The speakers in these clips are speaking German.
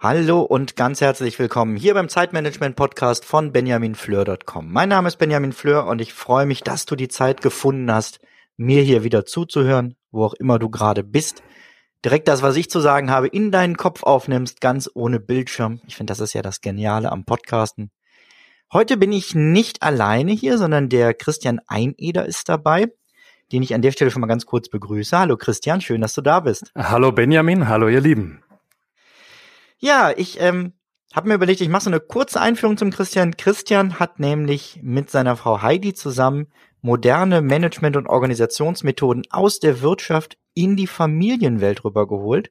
Hallo und ganz herzlich willkommen hier beim Zeitmanagement Podcast von benjaminfleur.com. Mein Name ist Benjamin Fleur und ich freue mich, dass du die Zeit gefunden hast, mir hier wieder zuzuhören, wo auch immer du gerade bist. Direkt das, was ich zu sagen habe, in deinen Kopf aufnimmst, ganz ohne Bildschirm. Ich finde, das ist ja das Geniale am Podcasten. Heute bin ich nicht alleine hier, sondern der Christian Eineder ist dabei, den ich an der Stelle schon mal ganz kurz begrüße. Hallo Christian, schön, dass du da bist. Hallo Benjamin, hallo ihr Lieben. Ja, ich ähm, habe mir überlegt, ich mache so eine kurze Einführung zum Christian. Christian hat nämlich mit seiner Frau Heidi zusammen moderne Management- und Organisationsmethoden aus der Wirtschaft in die Familienwelt rübergeholt.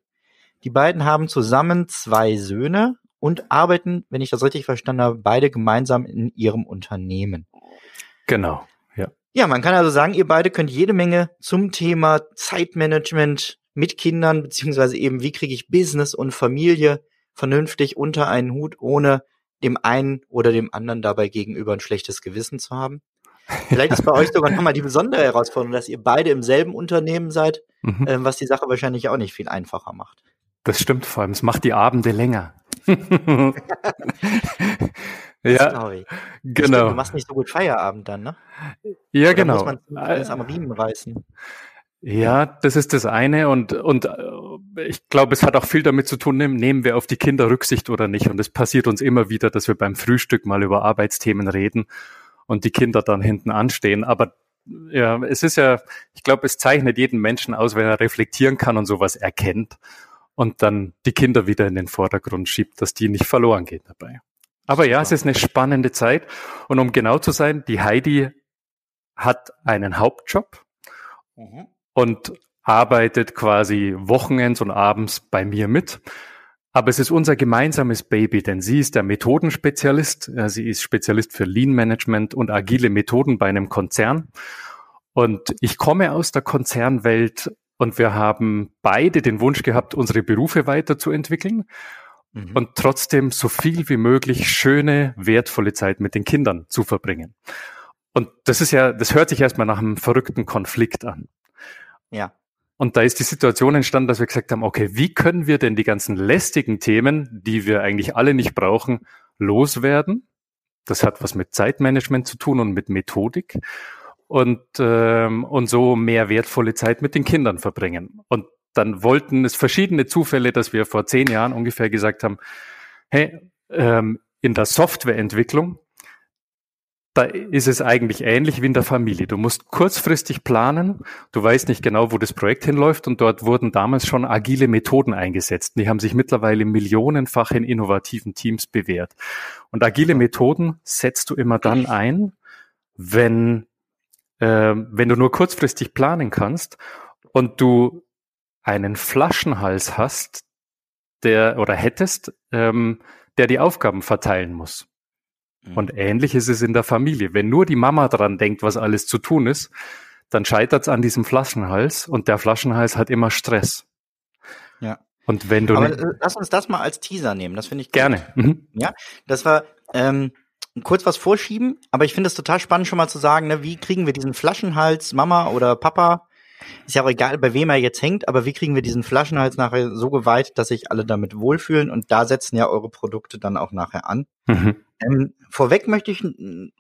Die beiden haben zusammen zwei Söhne und arbeiten, wenn ich das richtig verstanden habe, beide gemeinsam in ihrem Unternehmen. Genau, ja. Man kann also sagen, ihr beide könnt jede Menge zum Thema Zeitmanagement mit Kindern, beziehungsweise eben, wie kriege ich Business und Familie vernünftig unter einen Hut, ohne dem einen oder dem anderen dabei gegenüber ein schlechtes Gewissen zu haben. Vielleicht ist bei euch sogar nochmal die besondere Herausforderung, dass ihr beide im selben Unternehmen seid, mhm. äh, was die Sache wahrscheinlich auch nicht viel einfacher macht. Das stimmt vor allem. Es macht die Abende länger. ja, genau. Stimmt, du machst nicht so gut Feierabend dann, ne? Ja, Oder genau. Muss man alles am Riemen reißen. Ja, das ist das eine und, und äh, ich glaube, es hat auch viel damit zu tun, nehmen wir auf die Kinder Rücksicht oder nicht. Und es passiert uns immer wieder, dass wir beim Frühstück mal über Arbeitsthemen reden und die Kinder dann hinten anstehen. Aber ja, es ist ja, ich glaube, es zeichnet jeden Menschen aus, wenn er reflektieren kann und sowas erkennt und dann die Kinder wieder in den Vordergrund schiebt, dass die nicht verloren gehen dabei. Aber ja, es ist eine spannende Zeit. Und um genau zu sein, die Heidi hat einen Hauptjob. Mhm und arbeitet quasi Wochenends und abends bei mir mit. Aber es ist unser gemeinsames Baby, denn sie ist der Methodenspezialist. Sie ist Spezialist für Lean Management und agile Methoden bei einem Konzern. Und ich komme aus der Konzernwelt und wir haben beide den Wunsch gehabt, unsere Berufe weiterzuentwickeln mhm. und trotzdem so viel wie möglich schöne, wertvolle Zeit mit den Kindern zu verbringen. Und das ist ja, das hört sich erstmal nach einem verrückten Konflikt an. Ja. Und da ist die Situation entstanden, dass wir gesagt haben, okay, wie können wir denn die ganzen lästigen Themen, die wir eigentlich alle nicht brauchen, loswerden? Das hat was mit Zeitmanagement zu tun und mit Methodik und, ähm, und so mehr wertvolle Zeit mit den Kindern verbringen. Und dann wollten es verschiedene Zufälle, dass wir vor zehn Jahren ungefähr gesagt haben, hey, ähm, in der Softwareentwicklung da ist es eigentlich ähnlich wie in der Familie. Du musst kurzfristig planen, du weißt nicht genau, wo das Projekt hinläuft und dort wurden damals schon agile Methoden eingesetzt. Die haben sich mittlerweile millionenfach in innovativen Teams bewährt. Und agile Methoden setzt du immer dann ein, wenn, äh, wenn du nur kurzfristig planen kannst und du einen Flaschenhals hast, der oder hättest, ähm, der die Aufgaben verteilen muss. Und mhm. ähnlich ist es in der Familie. Wenn nur die Mama dran denkt, was alles zu tun ist, dann scheitert es an diesem Flaschenhals und der Flaschenhals hat immer Stress. Ja. Und wenn du. Aber äh, lass uns das mal als Teaser nehmen, das finde ich gut. Gerne. Mhm. Ja, das war ähm, kurz was vorschieben, aber ich finde es total spannend, schon mal zu sagen, ne, wie kriegen wir diesen Flaschenhals, Mama oder Papa, ist ja auch egal, bei wem er jetzt hängt, aber wie kriegen wir diesen Flaschenhals nachher so geweiht, dass sich alle damit wohlfühlen und da setzen ja eure Produkte dann auch nachher an. Mhm. Ähm, vorweg möchte ich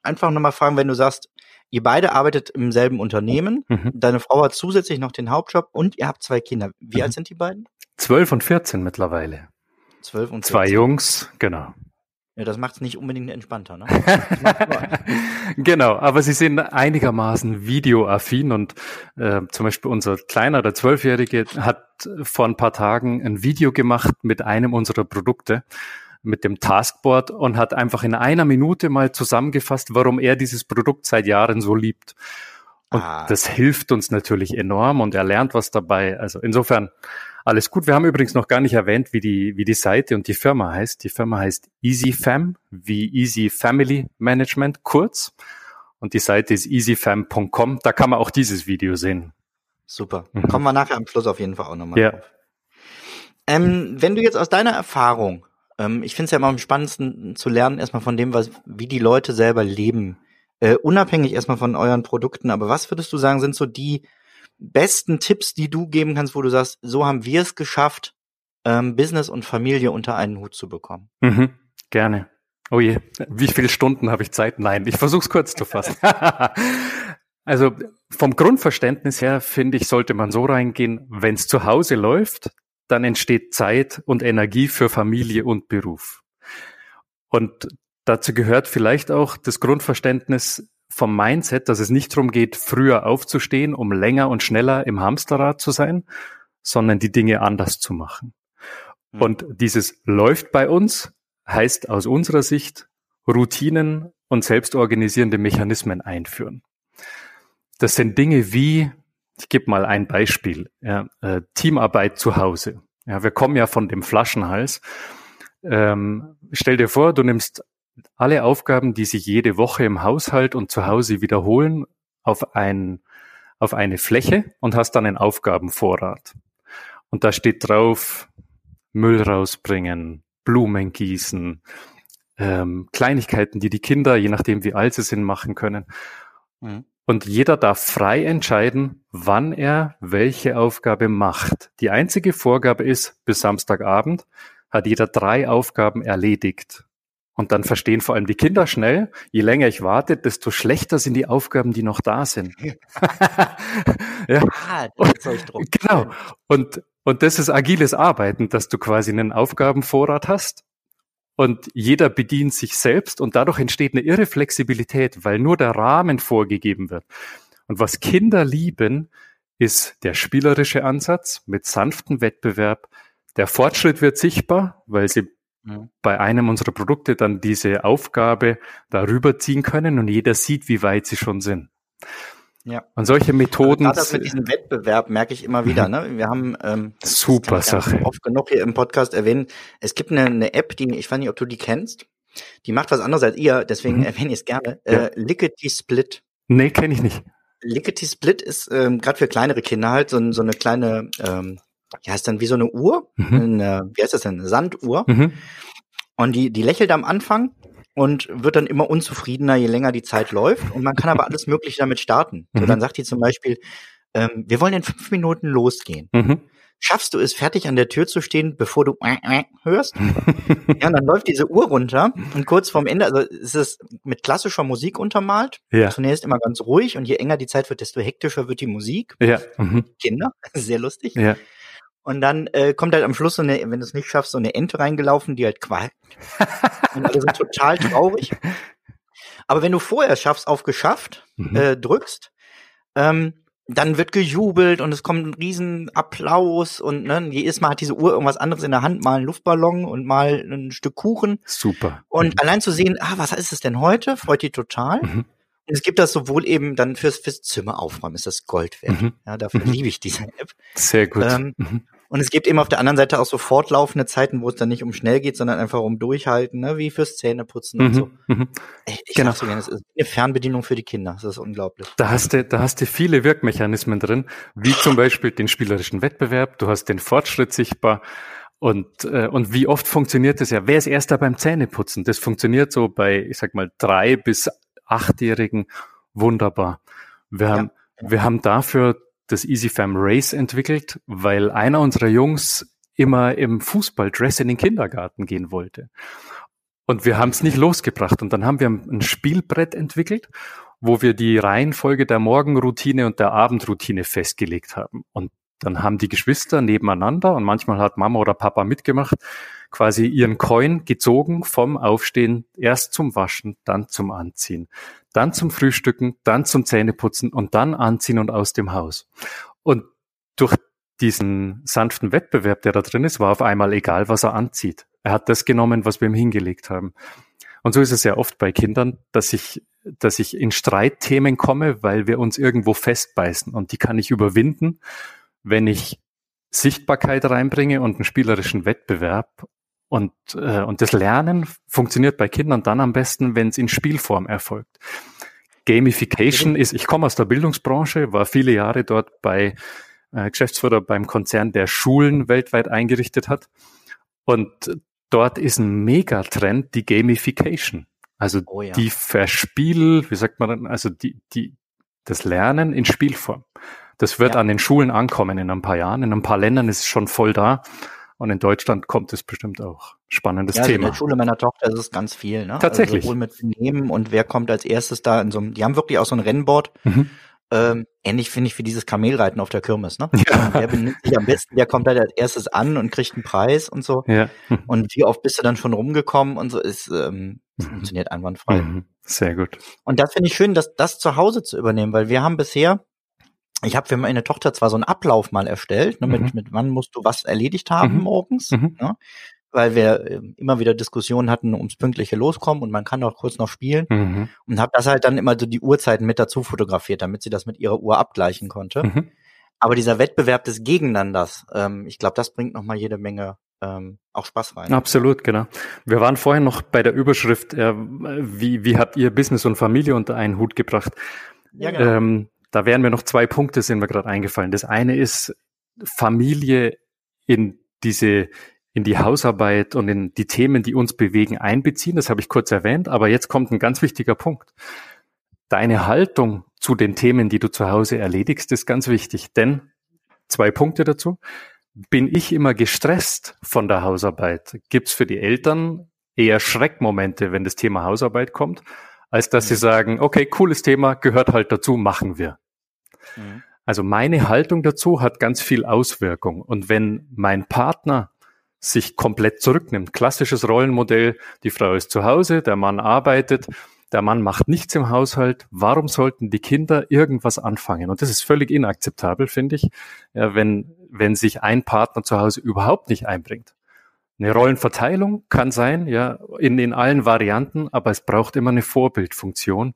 einfach nochmal fragen, wenn du sagst, ihr beide arbeitet im selben Unternehmen, mhm. deine Frau hat zusätzlich noch den Hauptjob und ihr habt zwei Kinder. Wie mhm. alt sind die beiden? Zwölf und vierzehn mittlerweile. Zwölf und 14. Zwei Jungs, genau. Ja, das macht es nicht unbedingt entspannter, ne? genau, aber sie sind einigermaßen videoaffin und äh, zum Beispiel unser Kleiner, der Zwölfjährige, hat vor ein paar Tagen ein Video gemacht mit einem unserer Produkte mit dem Taskboard und hat einfach in einer Minute mal zusammengefasst, warum er dieses Produkt seit Jahren so liebt. Und ah. das hilft uns natürlich enorm und er lernt was dabei. Also insofern alles gut. Wir haben übrigens noch gar nicht erwähnt, wie die, wie die Seite und die Firma heißt. Die Firma heißt EasyFam, wie Easy Family Management, kurz. Und die Seite ist easyfam.com. Da kann man auch dieses Video sehen. Super. Mhm. Kommen wir nachher am Schluss auf jeden Fall auch nochmal ja. drauf. Ähm, wenn du jetzt aus deiner Erfahrung, ähm, ich finde es ja immer am spannendsten zu lernen, erstmal von dem, was, wie die Leute selber leben, äh, unabhängig erstmal von euren Produkten, aber was würdest du sagen, sind so die besten Tipps, die du geben kannst, wo du sagst, so haben wir es geschafft, ähm, Business und Familie unter einen Hut zu bekommen? Mhm, gerne. Oh je, wie viele Stunden habe ich Zeit? Nein, ich versuche es kurz zu fassen. also vom Grundverständnis her finde ich, sollte man so reingehen, wenn es zu Hause läuft, dann entsteht Zeit und Energie für Familie und Beruf. Und dazu gehört vielleicht auch das Grundverständnis vom Mindset, dass es nicht darum geht, früher aufzustehen, um länger und schneller im Hamsterrad zu sein, sondern die Dinge anders zu machen. Mhm. Und dieses läuft bei uns heißt aus unserer Sicht Routinen und selbstorganisierende Mechanismen einführen. Das sind Dinge wie, ich gebe mal ein Beispiel, ja, äh, Teamarbeit zu Hause. Ja, wir kommen ja von dem Flaschenhals. Ähm, stell dir vor, du nimmst alle Aufgaben, die sich jede Woche im Haushalt und zu Hause wiederholen, auf, ein, auf eine Fläche und hast dann einen Aufgabenvorrat. Und da steht drauf, Müll rausbringen, Blumen gießen, ähm, Kleinigkeiten, die die Kinder, je nachdem wie alt sie sind, machen können. Mhm. Und jeder darf frei entscheiden, wann er welche Aufgabe macht. Die einzige Vorgabe ist, bis Samstagabend hat jeder drei Aufgaben erledigt. Und dann verstehen vor allem die Kinder schnell, je länger ich warte, desto schlechter sind die Aufgaben, die noch da sind. ja. Ah, genau. Und, und das ist agiles Arbeiten, dass du quasi einen Aufgabenvorrat hast und jeder bedient sich selbst und dadurch entsteht eine irre Flexibilität, weil nur der Rahmen vorgegeben wird. Und was Kinder lieben, ist der spielerische Ansatz mit sanftem Wettbewerb. Der Fortschritt wird sichtbar, weil sie bei einem unserer Produkte dann diese Aufgabe darüber ziehen können und jeder sieht, wie weit sie schon sind. Ja. Und solche Methoden. Gerade das mit diesem Wettbewerb merke ich immer wieder. Ne? Wir haben ähm, super Sache. Oft genug hier im Podcast erwähnen. Es gibt eine, eine App, die ich weiß nicht, ob du die kennst. Die macht was anderes als ihr, deswegen mhm. erwähne ich es gerne. Ja. Äh, Lickety Split. Nee, kenne ich nicht. Lickety Split ist ähm, gerade für kleinere Kinder halt so, so eine kleine ähm, ja, ist dann wie so eine Uhr, mhm. eine, wie heißt das denn, eine Sanduhr. Mhm. Und die, die lächelt am Anfang und wird dann immer unzufriedener, je länger die Zeit läuft. Und man kann aber alles Mögliche damit starten. Mhm. So, dann sagt die zum Beispiel, ähm, wir wollen in fünf Minuten losgehen. Mhm. Schaffst du es, fertig an der Tür zu stehen, bevor du hörst? ja, und dann läuft diese Uhr runter und kurz vorm Ende, also es ist mit klassischer Musik untermalt. Ja. Zunächst immer ganz ruhig und je enger die Zeit wird, desto hektischer wird die Musik. Ja. Mhm. Kinder, sehr lustig. Ja. Und dann äh, kommt halt am Schluss so eine, wenn du es nicht schaffst, so eine Ente reingelaufen, die halt qualmt. und alle sind total traurig. Aber wenn du vorher schaffst, auf geschafft, mhm. äh, drückst, ähm, dann wird gejubelt und es kommt ein riesen Applaus und ne, jedes Mal hat diese Uhr irgendwas anderes in der Hand, mal ein Luftballon und mal ein Stück Kuchen. Super. Und mhm. allein zu sehen, ah, was ist es denn heute, freut die total. Mhm. Und es gibt das sowohl eben dann fürs, fürs Zimmer aufräumen, ist das Gold wert. Mhm. Ja, dafür mhm. liebe ich diese App. Sehr gut. Ähm, mhm. Und es gibt eben auf der anderen Seite auch so fortlaufende Zeiten, wo es dann nicht um schnell geht, sondern einfach um Durchhalten, ne? wie fürs Zähneputzen mhm, und so. Mhm. Ey, ich genau. so gerne, es ist eine Fernbedienung für die Kinder. Das ist unglaublich. Da hast du, da hast du viele Wirkmechanismen drin, wie zum Beispiel den spielerischen Wettbewerb. Du hast den Fortschritt sichtbar. Und, äh, und wie oft funktioniert das ja? Wer ist erster beim Zähneputzen? Das funktioniert so bei, ich sag mal, drei bis achtjährigen wunderbar. Wir haben, ja. wir haben dafür das EasyFam Race entwickelt, weil einer unserer Jungs immer im Fußballdress in den Kindergarten gehen wollte. Und wir haben es nicht losgebracht. Und dann haben wir ein Spielbrett entwickelt, wo wir die Reihenfolge der Morgenroutine und der Abendroutine festgelegt haben. Und dann haben die Geschwister nebeneinander und manchmal hat Mama oder Papa mitgemacht, quasi ihren Coin gezogen vom Aufstehen erst zum Waschen, dann zum Anziehen, dann zum Frühstücken, dann zum Zähneputzen und dann anziehen und aus dem Haus. Und durch diesen sanften Wettbewerb, der da drin ist, war auf einmal egal, was er anzieht. Er hat das genommen, was wir ihm hingelegt haben. Und so ist es ja oft bei Kindern, dass sich dass ich in Streitthemen komme, weil wir uns irgendwo festbeißen und die kann ich überwinden, wenn ich Sichtbarkeit reinbringe und einen spielerischen Wettbewerb und, äh, und das Lernen funktioniert bei Kindern dann am besten, wenn es in Spielform erfolgt. Gamification ist, ich komme aus der Bildungsbranche, war viele Jahre dort bei äh, Geschäftsführer beim Konzern, der Schulen weltweit eingerichtet hat. Und dort ist ein Megatrend die Gamification. Also oh ja. die Verspiel, wie sagt man, also die, die, das Lernen in Spielform. Das wird ja. an den Schulen ankommen in ein paar Jahren. In ein paar Ländern ist es schon voll da. Und in Deutschland kommt es bestimmt auch. Spannendes ja, also Thema. in der Schule meiner Tochter ist es ganz viel, ne? Tatsächlich. Also sowohl mit Nehmen und wer kommt als erstes da in so einem, die haben wirklich auch so ein Rennboard. Mhm. Ähm, ähnlich finde ich wie dieses Kamelreiten auf der Kirmes, ne? Ja. Wer benimmt sich am besten, der kommt halt als erstes an und kriegt einen Preis und so. Ja. Und wie oft bist du dann schon rumgekommen und so ist, ähm, mhm. funktioniert einwandfrei. Mhm. Sehr gut. Und das finde ich schön, dass das zu Hause zu übernehmen, weil wir haben bisher ich habe für meine Tochter zwar so einen Ablauf mal erstellt, ne, mit, mhm. mit wann musst du was erledigt haben mhm. morgens, mhm. Ne, weil wir äh, immer wieder Diskussionen hatten ums pünktliche Loskommen und man kann auch kurz noch spielen mhm. und habe das halt dann immer so die Uhrzeiten mit dazu fotografiert, damit sie das mit ihrer Uhr abgleichen konnte. Mhm. Aber dieser Wettbewerb des Gegeneinanders, ähm, ich glaube, das bringt noch mal jede Menge ähm, auch Spaß rein. Absolut, genau. Wir waren vorhin noch bei der Überschrift, äh, wie, wie habt ihr Business und Familie unter einen Hut gebracht? Ja, genau. Ähm, da wären mir noch zwei Punkte, sind mir gerade eingefallen. Das eine ist Familie in diese in die Hausarbeit und in die Themen, die uns bewegen, einbeziehen. Das habe ich kurz erwähnt, aber jetzt kommt ein ganz wichtiger Punkt. Deine Haltung zu den Themen, die du zu Hause erledigst, ist ganz wichtig. Denn zwei Punkte dazu. Bin ich immer gestresst von der Hausarbeit? Gibt's für die Eltern eher Schreckmomente, wenn das Thema Hausarbeit kommt? Als dass mhm. sie sagen, okay, cooles Thema, gehört halt dazu, machen wir. Mhm. Also meine Haltung dazu hat ganz viel Auswirkung. Und wenn mein Partner sich komplett zurücknimmt, klassisches Rollenmodell, die Frau ist zu Hause, der Mann arbeitet, der Mann macht nichts im Haushalt, warum sollten die Kinder irgendwas anfangen? Und das ist völlig inakzeptabel, finde ich, wenn, wenn sich ein Partner zu Hause überhaupt nicht einbringt. Eine Rollenverteilung kann sein, ja, in, in allen Varianten, aber es braucht immer eine Vorbildfunktion.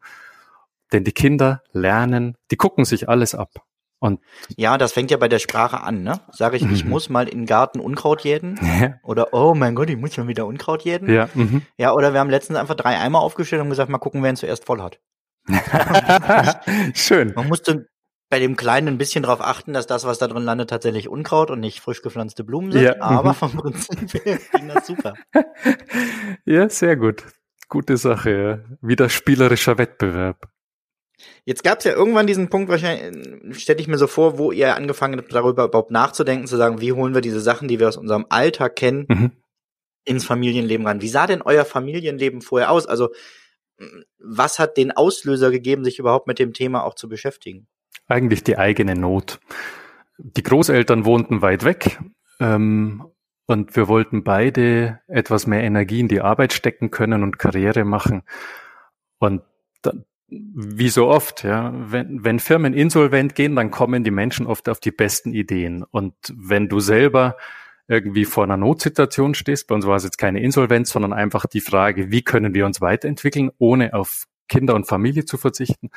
Denn die Kinder lernen, die gucken sich alles ab. Und ja, das fängt ja bei der Sprache an, ne? Sage ich, ich mhm. muss mal in den Garten Unkraut jäten. Ja. Oder oh mein Gott, ich muss schon wieder Unkraut jäten. Ja, mhm. ja, oder wir haben letztens einfach drei Eimer aufgestellt und gesagt, mal gucken, wer ihn zuerst voll hat. Schön. Man musste bei dem Kleinen ein bisschen darauf achten, dass das, was da drin landet, tatsächlich Unkraut und nicht frisch gepflanzte Blumen sind. Ja. Aber mhm. vom Prinzip her ging das super. Ja, sehr gut. Gute Sache. Ja. Wieder spielerischer Wettbewerb. Jetzt gab es ja irgendwann diesen Punkt, wahrscheinlich stelle ich mir so vor, wo ihr angefangen habt, darüber überhaupt nachzudenken, zu sagen, wie holen wir diese Sachen, die wir aus unserem Alltag kennen, mhm. ins Familienleben ran. Wie sah denn euer Familienleben vorher aus? Also was hat den Auslöser gegeben, sich überhaupt mit dem Thema auch zu beschäftigen? Eigentlich die eigene Not. Die Großeltern wohnten weit weg ähm, und wir wollten beide etwas mehr Energie in die Arbeit stecken können und Karriere machen. Und da, wie so oft, ja, wenn, wenn Firmen insolvent gehen, dann kommen die Menschen oft auf die besten Ideen. Und wenn du selber irgendwie vor einer Notsituation stehst, bei uns war es jetzt keine Insolvenz, sondern einfach die Frage, wie können wir uns weiterentwickeln, ohne auf Kinder und Familie zu verzichten,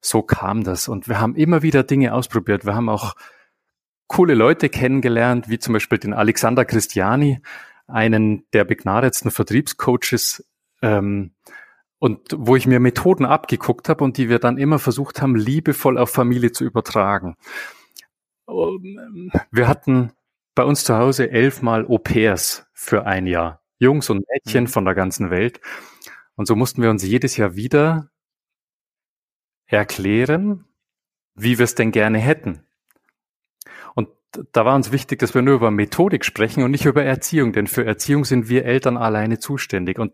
so kam das. Und wir haben immer wieder Dinge ausprobiert. Wir haben auch coole Leute kennengelernt, wie zum Beispiel den Alexander Christiani, einen der begnadetsten Vertriebscoaches, ähm, und wo ich mir Methoden abgeguckt habe und die wir dann immer versucht haben, liebevoll auf Familie zu übertragen. Wir hatten bei uns zu Hause elfmal Au-pairs für ein Jahr. Jungs und Mädchen mhm. von der ganzen Welt. Und so mussten wir uns jedes Jahr wieder erklären, wie wir es denn gerne hätten. Und da war uns wichtig, dass wir nur über Methodik sprechen und nicht über Erziehung, denn für Erziehung sind wir Eltern alleine zuständig und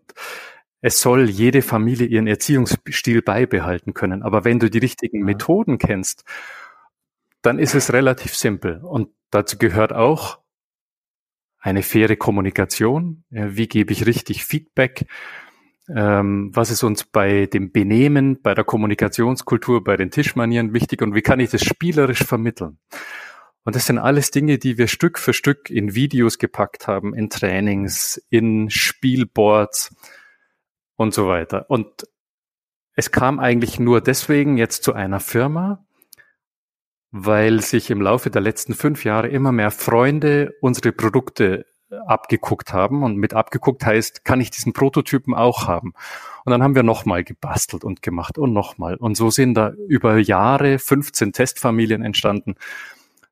es soll jede Familie ihren Erziehungsstil beibehalten können. Aber wenn du die richtigen Methoden kennst, dann ist es relativ simpel. Und dazu gehört auch eine faire Kommunikation. Wie gebe ich richtig Feedback? Ähm, was ist uns bei dem Benehmen, bei der Kommunikationskultur, bei den Tischmanieren wichtig und wie kann ich das spielerisch vermitteln? Und das sind alles Dinge, die wir Stück für Stück in Videos gepackt haben, in Trainings, in Spielboards und so weiter. Und es kam eigentlich nur deswegen jetzt zu einer Firma, weil sich im Laufe der letzten fünf Jahre immer mehr Freunde unsere Produkte abgeguckt haben. Und mit abgeguckt heißt, kann ich diesen Prototypen auch haben? Und dann haben wir nochmal gebastelt und gemacht und nochmal. Und so sind da über Jahre 15 Testfamilien entstanden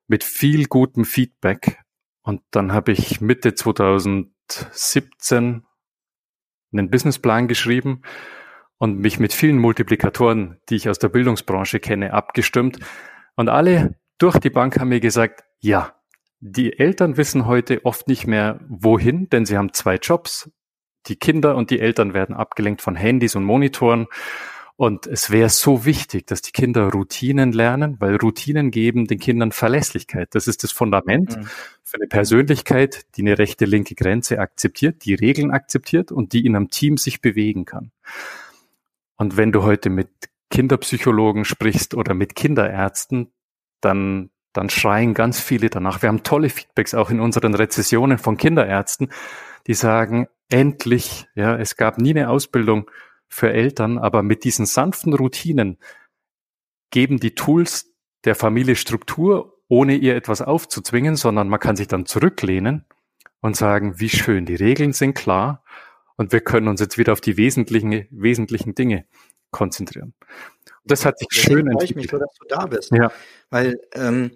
mit viel gutem Feedback. Und dann habe ich Mitte 2017 einen Businessplan geschrieben und mich mit vielen Multiplikatoren, die ich aus der Bildungsbranche kenne, abgestimmt. Und alle durch die Bank haben mir gesagt, ja, die Eltern wissen heute oft nicht mehr wohin, denn sie haben zwei Jobs. Die Kinder und die Eltern werden abgelenkt von Handys und Monitoren. Und es wäre so wichtig, dass die Kinder Routinen lernen, weil Routinen geben den Kindern Verlässlichkeit. Das ist das Fundament mhm. für eine Persönlichkeit, die eine rechte linke Grenze akzeptiert, die Regeln akzeptiert und die in einem Team sich bewegen kann. Und wenn du heute mit Kinderpsychologen sprichst oder mit Kinderärzten, dann dann schreien ganz viele danach. Wir haben tolle Feedbacks auch in unseren Rezessionen von Kinderärzten, die sagen, endlich, ja, es gab nie eine Ausbildung für Eltern, aber mit diesen sanften Routinen geben die Tools der Familie Struktur, ohne ihr etwas aufzuzwingen, sondern man kann sich dann zurücklehnen und sagen, wie schön, die Regeln sind klar und wir können uns jetzt wieder auf die wesentlichen, wesentlichen Dinge konzentrieren. Das hat sich Deswegen schön entwickelt. Ich mich so, dass du da bist. Ja. Weil ähm,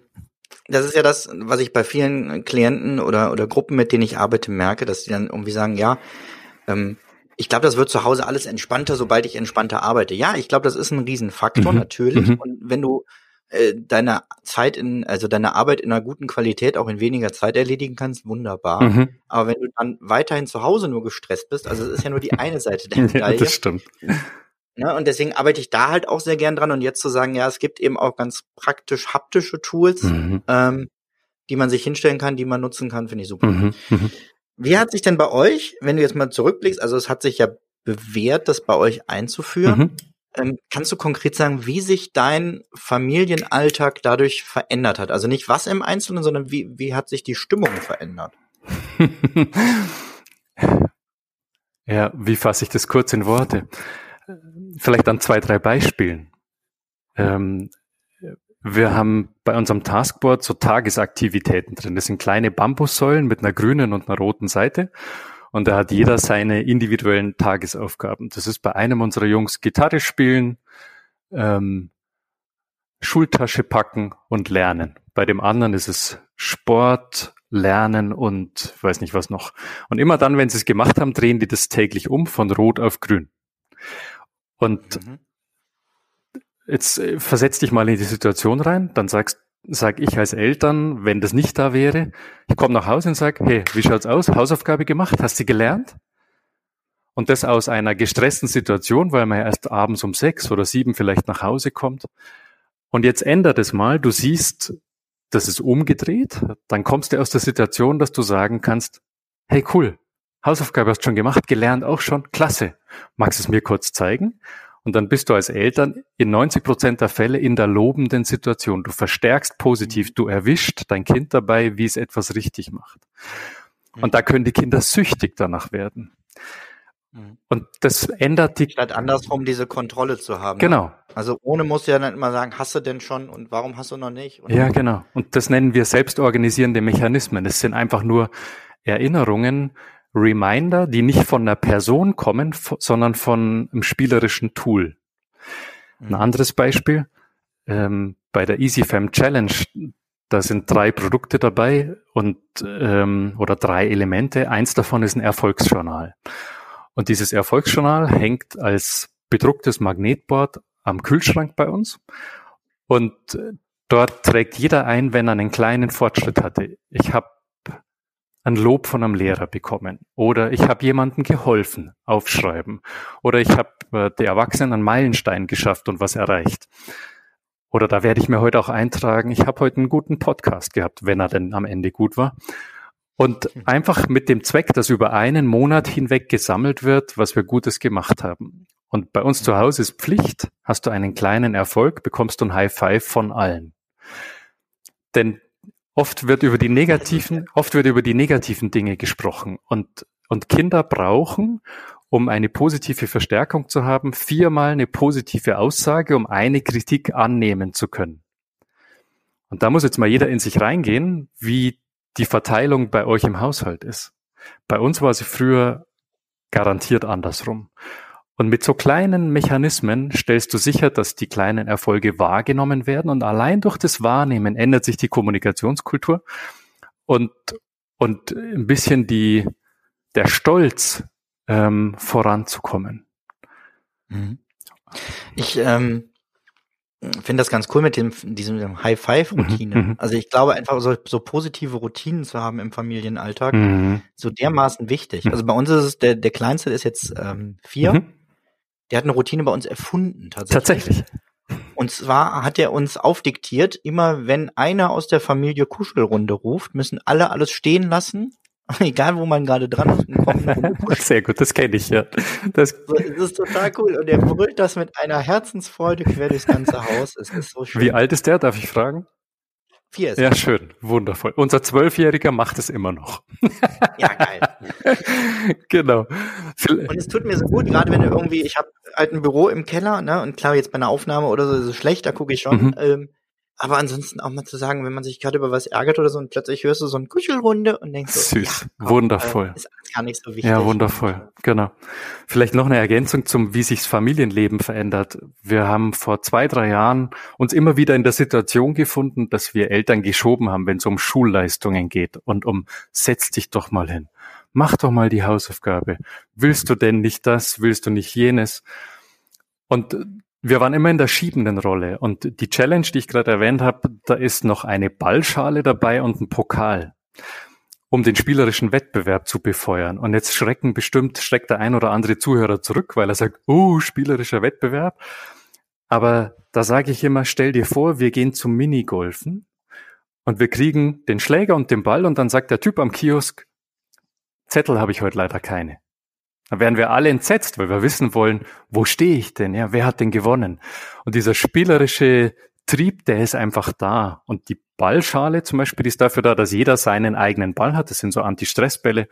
das ist ja das, was ich bei vielen Klienten oder, oder Gruppen, mit denen ich arbeite, merke, dass die dann irgendwie sagen, ja, ähm, ich glaube, das wird zu Hause alles entspannter, sobald ich entspannter arbeite. Ja, ich glaube, das ist ein Riesenfaktor, mhm. natürlich. Mhm. Und wenn du äh, deine Zeit in, also deine Arbeit in einer guten Qualität auch in weniger Zeit erledigen kannst, wunderbar. Mhm. Aber wenn du dann weiterhin zu Hause nur gestresst bist, also es ist ja nur die eine Seite der Medaille. ja, das stimmt. Ne? Und deswegen arbeite ich da halt auch sehr gern dran. Und jetzt zu sagen, ja, es gibt eben auch ganz praktisch haptische Tools, mhm. ähm, die man sich hinstellen kann, die man nutzen kann, finde ich super. Mhm. Mhm. Wie hat sich denn bei euch, wenn du jetzt mal zurückblickst, also es hat sich ja bewährt, das bei euch einzuführen. Mhm. Ähm, kannst du konkret sagen, wie sich dein Familienalltag dadurch verändert hat? Also nicht was im Einzelnen, sondern wie, wie hat sich die Stimmung verändert? ja, wie fasse ich das kurz in Worte? Vielleicht an zwei, drei Beispielen. Ähm, wir haben bei unserem Taskboard so Tagesaktivitäten drin. Das sind kleine Bambussäulen mit einer grünen und einer roten Seite. Und da hat jeder seine individuellen Tagesaufgaben. Das ist bei einem unserer Jungs Gitarre spielen, ähm, Schultasche packen und lernen. Bei dem anderen ist es Sport, Lernen und weiß nicht was noch. Und immer dann, wenn sie es gemacht haben, drehen die das täglich um von Rot auf Grün. Und mhm. jetzt äh, versetz dich mal in die Situation rein, dann sagst, sag ich als Eltern, wenn das nicht da wäre, ich komme nach Hause und sag, hey, wie schaut's aus? Hausaufgabe gemacht? Hast du gelernt? Und das aus einer gestressten Situation, weil man ja erst abends um sechs oder sieben vielleicht nach Hause kommt. Und jetzt ändert es mal, du siehst, das ist umgedreht, dann kommst du aus der Situation, dass du sagen kannst, hey cool, Hausaufgabe hast du schon gemacht, gelernt auch schon, klasse. Magst du es mir kurz zeigen? Und dann bist du als Eltern in 90 Prozent der Fälle in der lobenden Situation. Du verstärkst positiv, du erwischt dein Kind dabei, wie es etwas richtig macht. Und da können die Kinder süchtig danach werden. Mhm. Und das ändert die. Statt andersrum diese Kontrolle zu haben. Genau. Ne? Also ohne muss ja dann immer sagen, hast du denn schon und warum hast du noch nicht? Und ja, genau. Und das nennen wir selbstorganisierende Mechanismen. Das sind einfach nur Erinnerungen, Reminder, die nicht von einer Person kommen, sondern von einem spielerischen Tool. Ein mhm. anderes Beispiel, ähm, bei der EasyFam Challenge, da sind drei Produkte dabei und ähm, oder drei Elemente. Eins davon ist ein Erfolgsjournal. Und dieses Erfolgsjournal hängt als bedrucktes Magnetboard am Kühlschrank bei uns. Und äh, dort trägt jeder ein, wenn er einen kleinen Fortschritt hatte. Ich habe ein Lob von einem Lehrer bekommen oder ich habe jemandem geholfen, aufschreiben oder ich habe äh, der Erwachsenen einen Meilenstein geschafft und was erreicht. Oder da werde ich mir heute auch eintragen, ich habe heute einen guten Podcast gehabt, wenn er denn am Ende gut war. Und einfach mit dem Zweck, dass über einen Monat hinweg gesammelt wird, was wir Gutes gemacht haben. Und bei uns zu Hause ist Pflicht, hast du einen kleinen Erfolg, bekommst du ein High Five von allen. Denn Oft wird über die negativen, oft wird über die negativen Dinge gesprochen und, und Kinder brauchen, um eine positive Verstärkung zu haben, viermal eine positive Aussage, um eine Kritik annehmen zu können. Und da muss jetzt mal jeder in sich reingehen, wie die Verteilung bei euch im Haushalt ist. Bei uns war sie früher garantiert andersrum. Und mit so kleinen Mechanismen stellst du sicher, dass die kleinen Erfolge wahrgenommen werden und allein durch das Wahrnehmen ändert sich die Kommunikationskultur und, und ein bisschen die, der Stolz ähm, voranzukommen. Mhm. Ich ähm, finde das ganz cool mit dem diesem High Five Routine. Mhm, mhm. Also ich glaube einfach so, so positive Routinen zu haben im Familienalltag mhm. so dermaßen wichtig. Also bei uns ist es der der kleinste ist jetzt ähm, vier. Mhm. Der hat eine Routine bei uns erfunden tatsächlich. Tatsächlich. Und zwar hat er uns aufdiktiert, immer wenn einer aus der Familie Kuschelrunde ruft, müssen alle alles stehen lassen Egal, wo man gerade dran ist. Sehr gut, das kenne ich, ja. Das, das, ist total cool. Und er brüllt das mit einer Herzensfreude quer durchs ganze Haus. Es ist so schön. Wie alt ist der, darf ich fragen? Vier ist Ja, schön, wundervoll. Unser Zwölfjähriger macht es immer noch. Ja, geil. genau. Und es tut mir so gut, gerade wenn du irgendwie, ich habe halt ein Büro im Keller, ne, und klar, jetzt bei einer Aufnahme oder so ist es schlecht, da gucke ich schon. Mhm. Ähm, aber ansonsten auch mal zu sagen, wenn man sich gerade über was ärgert oder so und plötzlich hörst du so eine Kuschelrunde und denkst so, süß, ja, komm, wundervoll. Äh, ist gar nicht so wichtig. Ja, wundervoll, genau. Vielleicht noch eine Ergänzung zum, wie sich das Familienleben verändert. Wir haben vor zwei, drei Jahren uns immer wieder in der Situation gefunden, dass wir Eltern geschoben haben, wenn es um Schulleistungen geht und um setz dich doch mal hin. Mach doch mal die Hausaufgabe. Willst du denn nicht das? Willst du nicht jenes? Und wir waren immer in der schiebenden Rolle und die Challenge, die ich gerade erwähnt habe, da ist noch eine Ballschale dabei und ein Pokal, um den spielerischen Wettbewerb zu befeuern. Und jetzt schrecken bestimmt, schreckt der ein oder andere Zuhörer zurück, weil er sagt, oh, spielerischer Wettbewerb. Aber da sage ich immer, stell dir vor, wir gehen zum Minigolfen und wir kriegen den Schläger und den Ball und dann sagt der Typ am Kiosk, Zettel habe ich heute leider keine. Da werden wir alle entsetzt, weil wir wissen wollen, wo stehe ich denn? Ja, wer hat denn gewonnen? Und dieser spielerische Trieb, der ist einfach da. Und die Ballschale zum Beispiel ist dafür da, dass jeder seinen eigenen Ball hat. Das sind so Anti-Stress-Bälle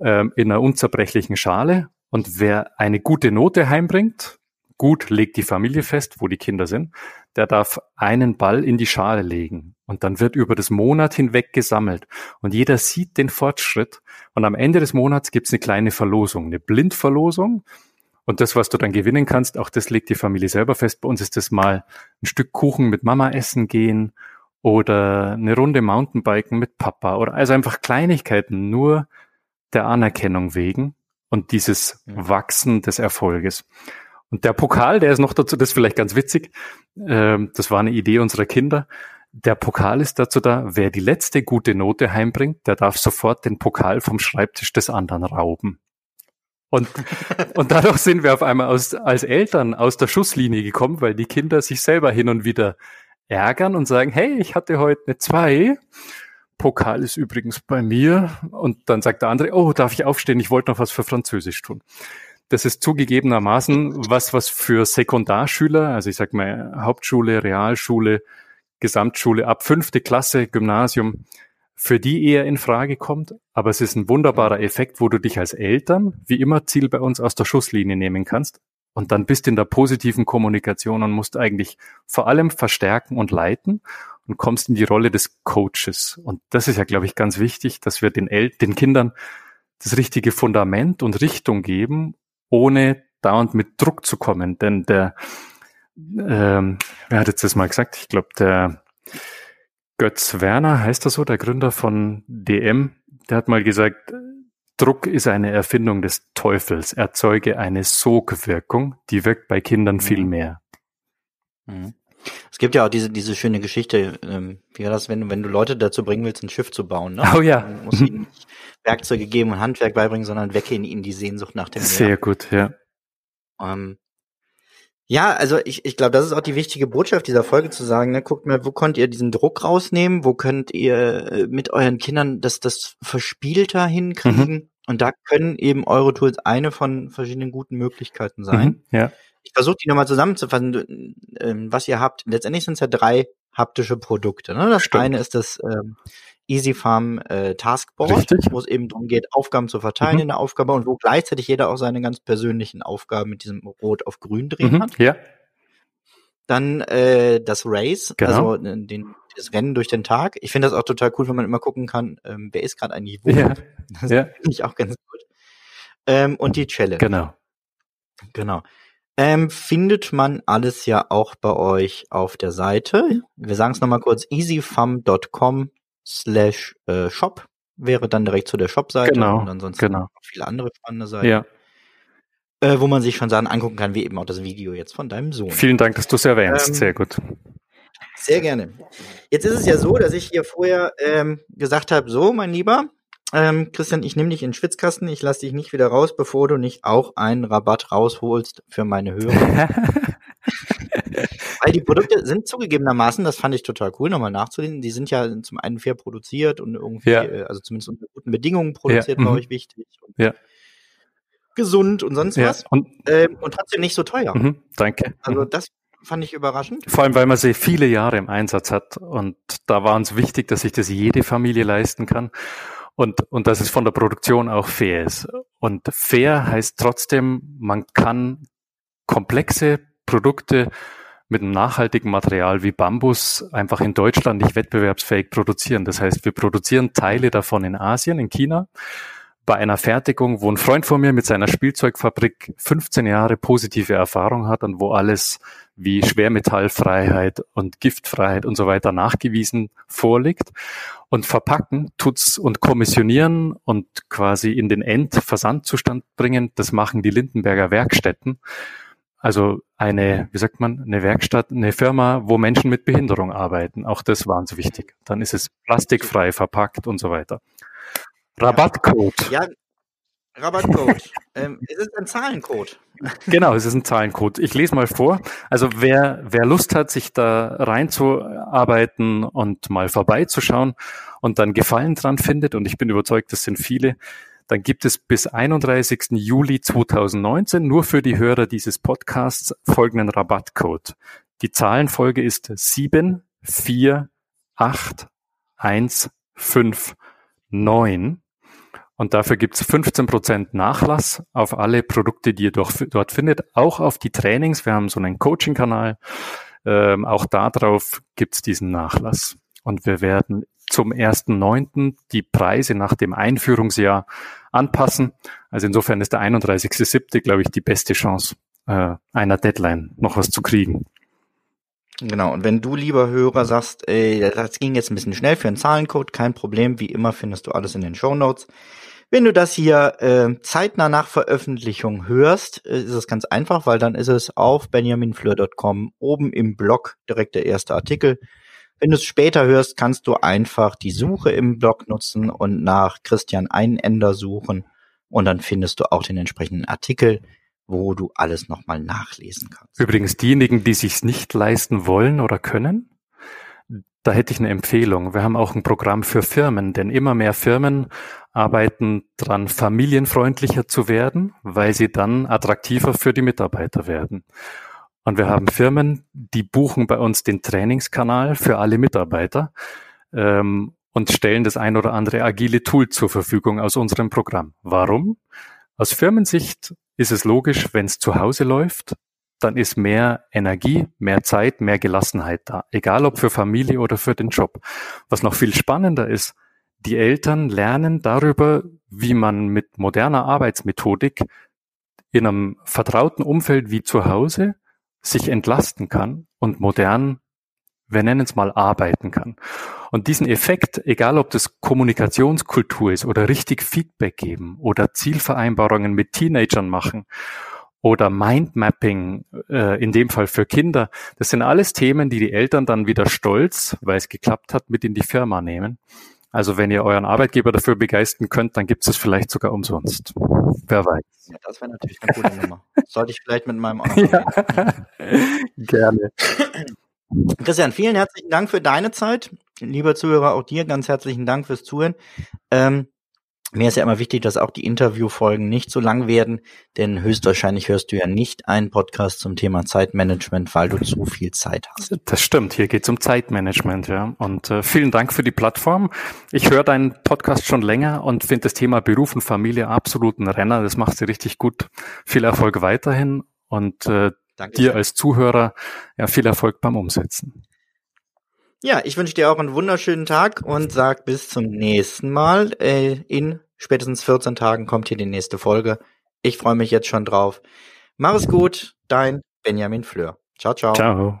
ähm, in einer unzerbrechlichen Schale. Und wer eine gute Note heimbringt, gut legt die Familie fest, wo die Kinder sind, der darf einen Ball in die Schale legen. Und dann wird über das Monat hinweg gesammelt. Und jeder sieht den Fortschritt. Und am Ende des Monats gibt es eine kleine Verlosung, eine Blindverlosung. Und das, was du dann gewinnen kannst, auch das legt die Familie selber fest. Bei uns ist das mal ein Stück Kuchen mit Mama essen gehen oder eine Runde Mountainbiken mit Papa oder also einfach Kleinigkeiten nur der Anerkennung wegen und dieses Wachsen des Erfolges. Und der Pokal, der ist noch dazu, das ist vielleicht ganz witzig, ähm, das war eine Idee unserer Kinder. Der Pokal ist dazu da, wer die letzte gute Note heimbringt, der darf sofort den Pokal vom Schreibtisch des anderen rauben. Und, und dadurch sind wir auf einmal aus, als Eltern aus der Schusslinie gekommen, weil die Kinder sich selber hin und wieder ärgern und sagen, hey, ich hatte heute eine zwei. Pokal ist übrigens bei mir. Und dann sagt der andere, oh, darf ich aufstehen? Ich wollte noch was für Französisch tun. Das ist zugegebenermaßen was, was für Sekundarschüler, also ich sag mal Hauptschule, Realschule, Gesamtschule ab fünfte Klasse, Gymnasium, für die eher in Frage kommt. Aber es ist ein wunderbarer Effekt, wo du dich als Eltern, wie immer Ziel bei uns, aus der Schusslinie nehmen kannst. Und dann bist in der positiven Kommunikation und musst eigentlich vor allem verstärken und leiten und kommst in die Rolle des Coaches. Und das ist ja, glaube ich, ganz wichtig, dass wir den, El den Kindern das richtige Fundament und Richtung geben, ohne dauernd mit Druck zu kommen. Denn der, ähm, wer hat jetzt das mal gesagt? Ich glaube, der Götz Werner heißt er so, der Gründer von DM, der hat mal gesagt, Druck ist eine Erfindung des Teufels, erzeuge eine Sogwirkung, die wirkt bei Kindern viel mhm. mehr. Mhm. Es gibt ja auch diese, diese schöne Geschichte, ähm, wie war das, wenn, wenn du Leute dazu bringen willst, ein Schiff zu bauen. Ne? Oh ja. Du musst ihnen nicht Werkzeuge geben und Handwerk beibringen, sondern wecke in ihnen die Sehnsucht nach dem Meer. Sehr gut, ja. Ähm, ja, also ich, ich glaube, das ist auch die wichtige Botschaft dieser Folge zu sagen, ne, guckt mal, wo könnt ihr diesen Druck rausnehmen, wo könnt ihr äh, mit euren Kindern das, das verspielter hinkriegen mhm. und da können eben eure Tools eine von verschiedenen guten Möglichkeiten sein. Mhm, ja. Ich versuche die nochmal zusammenzufassen, ähm, was ihr habt. Letztendlich sind es ja drei haptische Produkte. Ne? Das Stimmt. eine ist das ähm, Easy Farm äh, Taskboard, Richtig. wo es eben darum geht, Aufgaben zu verteilen Mhm. in der Aufgabe und wo gleichzeitig jeder auch seine ganz persönlichen Aufgaben mit diesem Rot auf Grün drehen Mhm. hat. Ja, Dann äh, das Race, Genau. also äh, den, das Rennen durch den Tag. Ich finde das auch total cool, wenn man immer gucken kann, ähm, wer ist gerade eigentlich wo. Ja. Das ja, finde ich auch ganz gut. Ähm, und die Challenge. genau. Genau. Ähm, findet man alles ja auch bei euch auf der Seite. Wir sagen es nochmal kurz, easyfam.com slash äh, shop wäre dann direkt zu der Shop-Seite Genau, und ansonsten genau. viele andere spannende Seiten, Ja, äh, wo man sich schon Sachen angucken kann, wie eben auch das Video jetzt von deinem Sohn. vielen Dank, dass du es erwähnst. Ähm, Sehr gut. Sehr gerne. Jetzt ist es ja so, dass ich hier vorher ähm, gesagt habe, so, mein Lieber, ähm, Christian, ich nehme dich in den Schwitzkasten, ich lasse dich nicht wieder raus, bevor du nicht auch einen Rabatt rausholst für meine Hörer. Weil die Produkte sind zugegebenermaßen, das fand ich total cool, nochmal nachzulesen, die sind ja zum einen fair produziert und irgendwie, Ja. äh, also zumindest unter guten Bedingungen produziert, Ja, bei mhm. euch wichtig. Und Ja. Gesund und sonst ja, was. und Ähm, und trotzdem nicht so teuer. mhm, danke. Also Mhm. das fand ich überraschend. Vor allem, weil man sie viele Jahre im Einsatz hat. Und da war uns wichtig, dass sich das jede Familie leisten kann. Und, und dass es von der Produktion auch fair ist. Und fair heißt trotzdem, man kann komplexe Produkte mit einem nachhaltigen Material wie Bambus einfach in Deutschland nicht wettbewerbsfähig produzieren. Das heißt, wir produzieren Teile davon in Asien, in China, bei einer Fertigung, wo ein Freund von mir mit seiner Spielzeugfabrik 15 Jahre positive Erfahrung hat und wo alles wie Schwermetallfreiheit und Giftfreiheit und so weiter nachgewiesen vorliegt. Und verpacken tut's und kommissionieren und quasi in den Endversandzustand bringen, das machen die Lindenberger Werkstätten. Also eine, wie sagt man, eine Werkstatt, eine Firma, wo Menschen mit Behinderung arbeiten. Auch das war uns wichtig. Dann ist es plastikfrei verpackt und so weiter. Rabattcode. Ja, Rabattcode. ähm, es ist ein Zahlencode. Genau, es ist ein Zahlencode. Ich lese mal vor. Also wer, wer Lust hat, sich da reinzuarbeiten und mal vorbeizuschauen und dann Gefallen dran findet, und ich bin überzeugt, das sind viele, dann gibt es bis 31. Juli 2019 nur für die Hörer dieses Podcasts folgenden Rabattcode. Die Zahlenfolge ist 7, 4, 8, 1, 5, 9. Und dafür gibt's 15% Nachlass auf alle Produkte, die ihr dort findet, auch auf die Trainings. Wir haben so einen Coaching-Kanal. Ähm, auch darauf gibt's diesen Nachlass. Und wir werden zum 1.9. die Preise nach dem Einführungsjahr anpassen. Also insofern ist der 31.7., glaube ich, die beste Chance, äh, einer Deadline noch was zu kriegen. Genau, und wenn du, lieber Hörer, sagst, ey, das ging jetzt ein bisschen schnell für einen Zahlencode, kein Problem, wie immer findest du alles in den Show Notes. Wenn du das hier äh, zeitnah nach Veröffentlichung hörst, äh, ist es ganz einfach, weil dann ist es auf benjaminfleur.com oben im Blog direkt der erste Artikel. Wenn du es später hörst, kannst du einfach die Suche im Blog nutzen und nach Christian Einender suchen und dann findest du auch den entsprechenden Artikel, wo du alles nochmal nachlesen kannst. Übrigens, diejenigen, die sich's nicht leisten wollen oder können, da hätte ich eine Empfehlung. Wir haben auch ein Programm für Firmen, denn immer mehr Firmen arbeiten dran, familienfreundlicher zu werden, weil sie dann attraktiver für die Mitarbeiter werden. Und wir haben Firmen, die buchen bei uns den Trainingskanal für alle Mitarbeiter ähm, und stellen das ein oder andere agile Tool zur Verfügung aus unserem Programm. Warum? Aus Firmensicht ist es logisch, wenn es zu Hause läuft, dann ist mehr Energie, mehr Zeit, mehr Gelassenheit da. Egal ob für Familie oder für den Job. Was noch viel spannender ist, die Eltern lernen darüber, wie man mit moderner Arbeitsmethodik in einem vertrauten Umfeld wie zu Hause sich entlasten kann und modern, wir nennen es mal, arbeiten kann. Und diesen Effekt, egal ob das Kommunikationskultur ist oder richtig Feedback geben oder Zielvereinbarungen mit Teenagern machen oder Mindmapping, äh, in dem Fall für Kinder, das sind alles Themen, die die Eltern dann wieder stolz, weil es geklappt hat, mit in die Firma nehmen. Also wenn ihr euren Arbeitgeber dafür begeistern könnt, dann gibt es es vielleicht sogar umsonst. Wer weiß. Ja, das wäre natürlich eine coole Nummer. Sollte ich vielleicht mit meinem noch erwähnen. Gerne. Christian, vielen herzlichen Dank für deine Zeit. Lieber Zuhörer, auch dir ganz herzlichen Dank fürs Zuhören. Ähm, Mir ist ja immer wichtig, dass auch die Interviewfolgen nicht so lang werden, denn höchstwahrscheinlich hörst du ja nicht einen Podcast zum Thema Zeitmanagement, weil du zu viel Zeit hast. Das stimmt, hier geht es um Zeitmanagement, ja. Und äh, vielen Dank für die Plattform. Ich höre deinen Podcast schon länger und finde das Thema Beruf und Familie absoluten Renner. Das macht sie richtig gut. Viel Erfolg weiterhin und äh, dir als Zuhörer ja viel Erfolg beim Umsetzen. Ja, ich wünsche dir auch einen wunderschönen Tag und sag bis zum nächsten Mal. Äh, in spätestens 14 Tagen kommt hier die nächste Folge. Ich freue mich jetzt schon drauf. Mach es gut, dein Benjamin Fleur. Ciao, ciao. Ciao.